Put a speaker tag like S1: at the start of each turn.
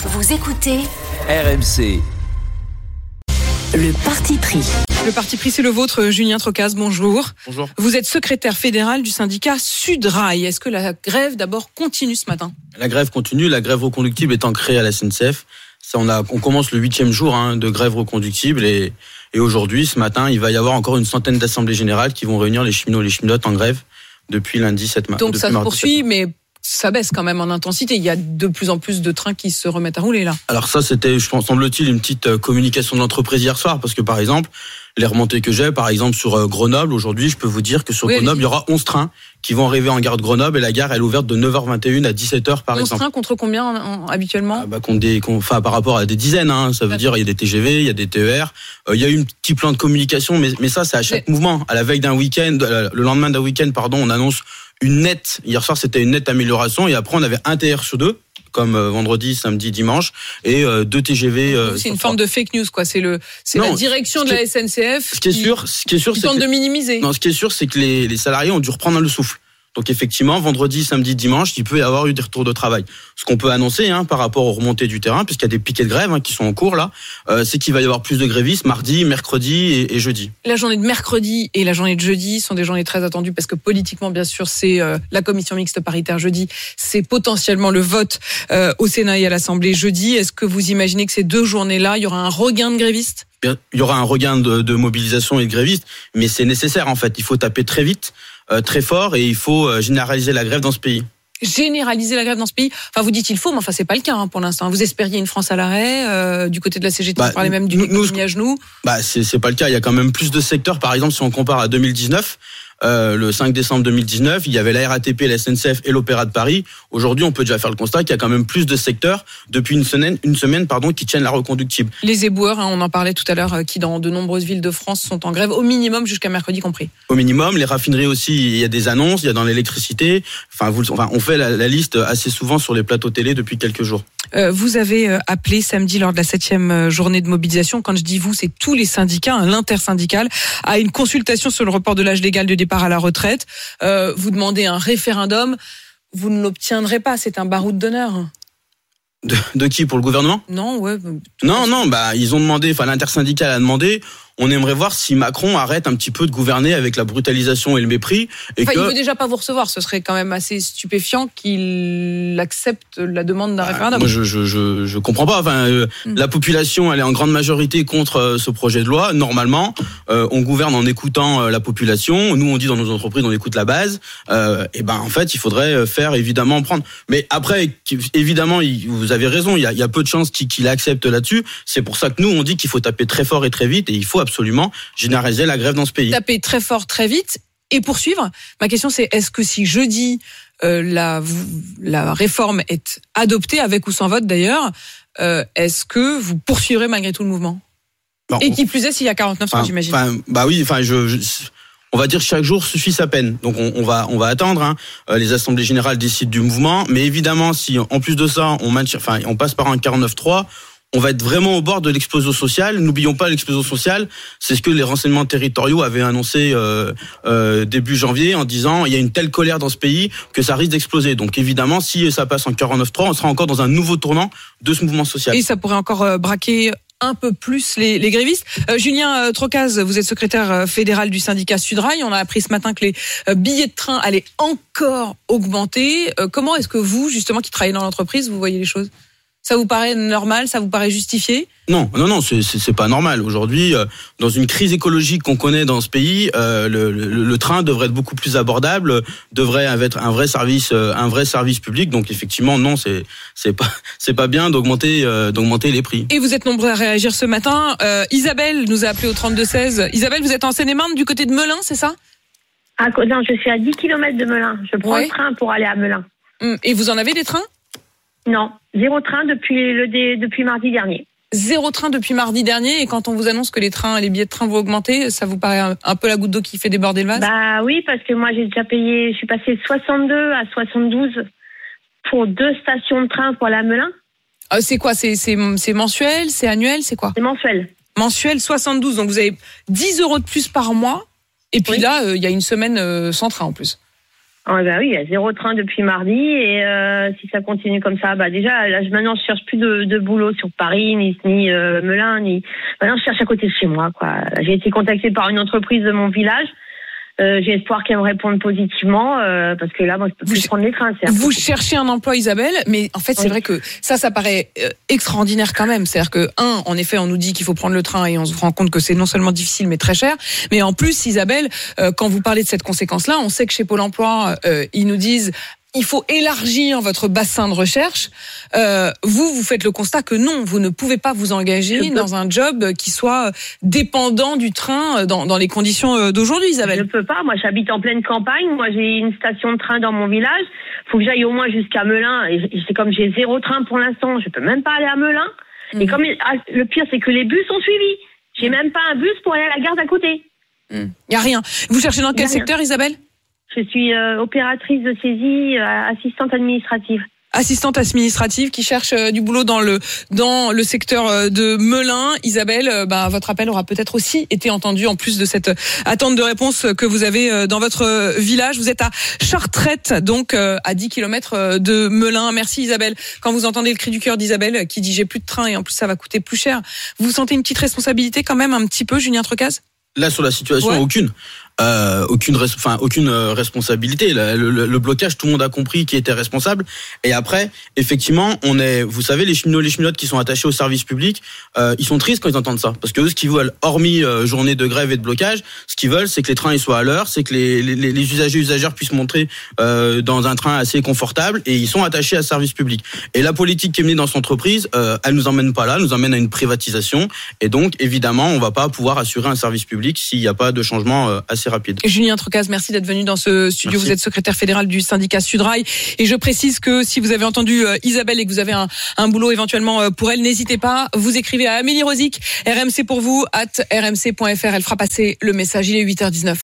S1: Vous écoutez
S2: RMC.
S1: le parti pris.
S3: Le parti pris, c'est le vôtre, Julien Trocaz, bonjour.
S4: Bonjour.
S3: Vous êtes secrétaire fédéral du syndicat Sudrail. Est-ce que la grève, d'abord, continue ce matin?
S4: La grève continue, la grève reconductible étant créée à la SNCF. Ça, on, a, on commence le huitième jour hein, de grève reconductible et, et aujourd'hui, ce matin, il va y avoir encore une centaine d'assemblées générales qui vont réunir les cheminots et les cheminotes en grève depuis lundi 7 mars.
S3: Donc ça se poursuit, mais ça baisse quand même en intensité. Il y a de plus en plus de trains qui se remettent à rouler là.
S4: Alors ça, c'était, je pense, semble-t-il, une petite euh, communication de l'entreprise hier soir, parce que par exemple, les remontées que j'ai, par exemple sur euh, Grenoble, aujourd'hui, je peux vous dire que sur
S3: Oui,
S4: Grenoble, il y aura 11 trains qui vont arriver en gare de Grenoble et la gare, elle est ouverte de 9h21 à 17h par
S3: 11
S4: exemple.
S3: trains contre combien en- en- habituellement
S4: Ah bah, contre des, enfin, par rapport à des dizaines, hein, ça veut dire il y a des TGV, il y a des TER, euh, il y a eu un petit plan de communication, mais, mais ça c'est à chaque mouvement. À la veille d'un week-end, le lendemain d'un week-end, pardon, on annonce une nette. Hier soir c'était une nette amélioration et après on avait un TR sur deux, comme euh, vendredi, samedi, dimanche, et euh, deux TGV. euh,
S3: C'est une forme de fake news, quoi. C'est le, c'est la direction de la SNCF
S4: Ce qui est sûr, ce qui est sûr, c'est
S3: tente
S4: que-
S3: de minimiser.
S4: non, ce qui est sûr, c'est que les, les salariés ont dû reprendre le souffle. Donc effectivement, vendredi, samedi, dimanche, il peut y avoir eu des retours de travail. Ce qu'on peut annoncer hein, par rapport aux remontées du terrain, puisqu'il y a des piquets de grève hein, qui sont en cours là, euh, c'est qu'il va y avoir plus de grévistes mardi, mercredi et, et jeudi.
S3: La journée de mercredi et la journée de jeudi sont des journées très attendues parce que politiquement, bien sûr, c'est euh, la commission mixte paritaire jeudi. C'est potentiellement le vote euh, au Sénat et à l'Assemblée jeudi. Est-ce que vous imaginez que ces deux journées-là, il y aura un regain de grévistes?
S4: Bien, Il y aura un regain de, de mobilisation et de grévistes, mais c'est nécessaire en fait. Il faut taper très vite, très fort, et il faut euh, généraliser la grève dans ce pays.
S3: Généraliser la grève dans ce pays Enfin, vous dites il faut, mais enfin, c'est pas le cas hein, pour l'instant. Vous espériez une France à l'arrêt. euh, du côté de la CGT,
S4: Bah,
S3: on parlait même d'une
S4: nous,
S3: à genoux.
S4: Bah, c'est pas le cas. Il y a quand même plus de secteurs. Par exemple, si on compare à 2019, euh, le 5 décembre 2019, il y avait la RATP, la SNCF et l'Opéra de Paris. Aujourd'hui, on peut déjà faire le constat qu'il y a quand même plus de secteurs depuis une semaine, une semaine, pardon, qui tiennent la reconductible.
S3: Les éboueurs, hein, on en parlait tout à l'heure, euh, qui dans de nombreuses villes de France sont en grève au minimum jusqu'à mercredi compris.
S4: Au minimum, les raffineries aussi, il y a des annonces, il y a dans l'électricité. Enfin, vous, le- enfin, on fait la, la liste assez souvent sur les plateaux télé depuis quelques jours.
S3: Euh, vous avez appelé samedi lors de la septième journée de mobilisation, quand je dis vous, c'est tous les syndicats, hein, l'intersyndical, à une consultation sur le report de l'âge légal de départ à la retraite. Euh, vous demandez un référendum, vous ne l'obtiendrez pas, c'est un baroud d'honneur.
S4: De, de qui? Pour le gouvernement?
S3: Non, ouais.
S4: Non, non, bah ils ont demandé, enfin l'intersyndical a demandé. On aimerait voir si Macron arrête un petit peu de gouverner avec la brutalisation et le mépris, et
S3: Enfin,
S4: que
S3: il veut déjà pas vous recevoir. Ce serait quand même assez stupéfiant qu'il accepte la demande d'un
S4: Ah,
S3: référendum.
S4: Moi, je, je, je, je comprends pas. Enfin, euh,
S3: Mm.
S4: la population, elle est en grande majorité contre euh, ce projet de loi. Normalement, euh, on gouverne en écoutant euh, la population. Nous, on dit dans nos entreprises, on écoute la base. Euh, et ben, en fait, il faudrait euh, faire évidemment prendre. Mais après, évidemment, vous avez raison. Il y a, il y a peu de chances qu'il qu'il accepte là-dessus. C'est pour ça que nous, on dit qu'il faut taper très fort et très vite, et il faut absolument généraliser la grève dans ce pays.
S3: taper très fort, très vite et poursuivre. Ma question c'est est-ce que si jeudi euh, la, la réforme est adoptée avec ou sans vote d'ailleurs, euh, est-ce que vous poursuivrez malgré tout le mouvement?
S4: Bon,
S3: Et qui plus est s'il y a 49
S4: Enfin,
S3: j'imagine.
S4: enfin, bah oui, enfin, je, je- on va dire chaque jour suffit sa peine. Donc on, on va, on va attendre. Hein. Euh, Les assemblées générales décident du mouvement, mais évidemment, si en plus de ça, on maintient, enfin, on passe par un 49-3. On va être vraiment au bord de l'explosion sociale. N'oublions pas l'explosion sociale. C'est ce que les renseignements territoriaux avaient annoncé euh, euh, début janvier en disant il y a une telle colère dans ce pays que ça risque d'exploser. Donc évidemment, si ça passe en 49-3, on sera encore dans un nouveau tournant de ce mouvement social.
S3: Et ça pourrait encore euh, braquer un peu plus les, les grévistes. Euh, Julien euh, Trocaz, vous êtes secrétaire euh, fédéral du syndicat Sudrail. On a appris ce matin que les billets de train allaient encore augmenter. Euh, comment est-ce que vous, justement, qui travaillez dans l'entreprise, vous voyez les choses? Ça vous paraît normal Ça vous paraît justifié
S4: Non, non, non, c'est- pas normal. Aujourd'hui, euh, dans une crise écologique qu'on connaît dans ce pays, euh, le, le- le train devrait être beaucoup plus abordable, devrait être un vrai service, euh, un vrai service public. Donc effectivement, non, c'est c'est pas c'est pas bien d'augmenter euh, d'augmenter les prix.
S3: Et vous êtes nombreux à réagir ce matin. Euh, Isabelle nous a appelé au 32-16. Isabelle, vous êtes en Seine-et-Marne du côté de Melun, c'est ça?
S5: Ah, non, je suis à 10 km de Melun. Je prends
S3: Ouais.
S5: le train pour aller à Melun.
S3: Hum, Et vous en avez des trains?
S5: Non, zéro train depuis, le depuis mardi dernier.
S3: Zéro train depuis mardi dernier. Et quand on vous annonce que les trains, les billets de train vont augmenter, ça vous paraît un, un peu la goutte d'eau qui fait déborder le vase?
S5: Bah oui, parce que moi j'ai déjà payé, je suis passée de 62 à 72 pour deux stations de train pour à Melun.
S3: Euh, C'est quoi? C'est mensuel? C'est annuel? C'est quoi?
S5: C'est mensuel.
S3: Mensuel 72. Donc vous avez 10 euros de plus par mois. Et puis
S5: Oui.
S3: là, euh, il y a une semaine euh, sans train en plus.
S5: Ah bah oui, il y a zéro train depuis mardi et euh, si ça continue comme ça, bah déjà là je- maintenant je cherche plus de, boulot sur Paris ni ni euh, Melun ni maintenant je cherche à côté de chez moi quoi. J'ai été contactée par une entreprise de mon village. Euh, J'ai espoir qu'elle me réponde positivement euh, parce que là moi je peux plus
S3: Vous-
S5: prendre les trains.
S3: Vous cherchez un emploi, Isabelle, mais en fait, c'est
S5: Oui.
S3: vrai que ça, ça paraît euh, extraordinaire quand même. C'est-à-dire que, un, en effet, on nous dit qu'il faut prendre le train et on se rend compte que c'est non seulement difficile, mais très cher. Mais en plus, Isabelle, euh, quand vous parlez de cette conséquence-là, on sait que chez Pôle emploi, euh, ils nous disent il faut élargir votre bassin de recherche. Euh, vous, vous faites le constat que non, vous ne pouvez pas vous engager dans un job qui soit dépendant du train dans, dans les conditions euh, d'aujourd'hui,
S5: Je
S3: Isabelle.
S5: peux pas. Moi, j'habite en pleine campagne. Moi, j'ai une station de train dans mon village. Faut que j'aille au moins jusqu'à Melun. Et c'est comme j'ai zéro train pour l'instant. Je peux même pas aller à Melun. Et
S3: Mhm.
S5: comme ah, le pire, c'est que les bus sont suivis. J'ai même pas un bus pour aller à la gare d'à côté.
S3: Il y a rien. Vous cherchez dans quel secteur, Isabelle?
S5: Je suis euh, opératrice de saisie, euh, assistante administrative.
S3: assistante administrative qui cherche euh, du boulot dans le dans le secteur euh, de Melun. Isabelle, euh, bah, votre appel aura peut-être aussi été entendu en plus de cette attente de réponse que vous avez euh, dans votre village. Vous êtes à Chartrette, donc euh, à 10 km de Melun. Merci Isabelle. Quand vous entendez le cri du cœur d'Isabelle qui dit j'ai plus de train et en plus ça va coûter plus cher, vous sentez une petite responsabilité quand même un petit peu, Julien Trocaz
S4: Là sur la situation,
S3: Ouais.
S4: aucune. Euh, aucune, enfin aucune euh, responsabilité. Le, le- le blocage, tout le monde a compris qui était responsable. Et après, effectivement, on est, vous savez, les cheminots, les cheminotes qui sont attachés au service public, euh, ils sont tristes quand ils entendent ça, parce que eux, ce qu'ils veulent, hormis euh, journée de grève et de blocage, ce qu'ils veulent, c'est que les trains ils soient à l'heure, c'est que les, les, les usagers usagères puissent montrer euh, dans un train assez confortable, et ils sont attachés à ce service public. Et la politique qui est menée dans cette entreprise, euh, elle nous emmène pas là, nous emmène à une privatisation, et donc évidemment, on va pas pouvoir assurer un service public s'il n'y a pas de changement euh, assez rapide.
S3: Julien Trocaz, merci d'être venu dans ce studio.
S4: Merci.
S3: Vous êtes secrétaire fédéral du syndicat Sudrail. Et je précise que si vous avez entendu euh, Isabelle et que vous avez un, un boulot éventuellement euh, pour elle, n'hésitez pas. Vous écrivez à Amélie Rosic, RMC pour vous, at rmc.fr. Elle fera passer le message. Il est 8h19.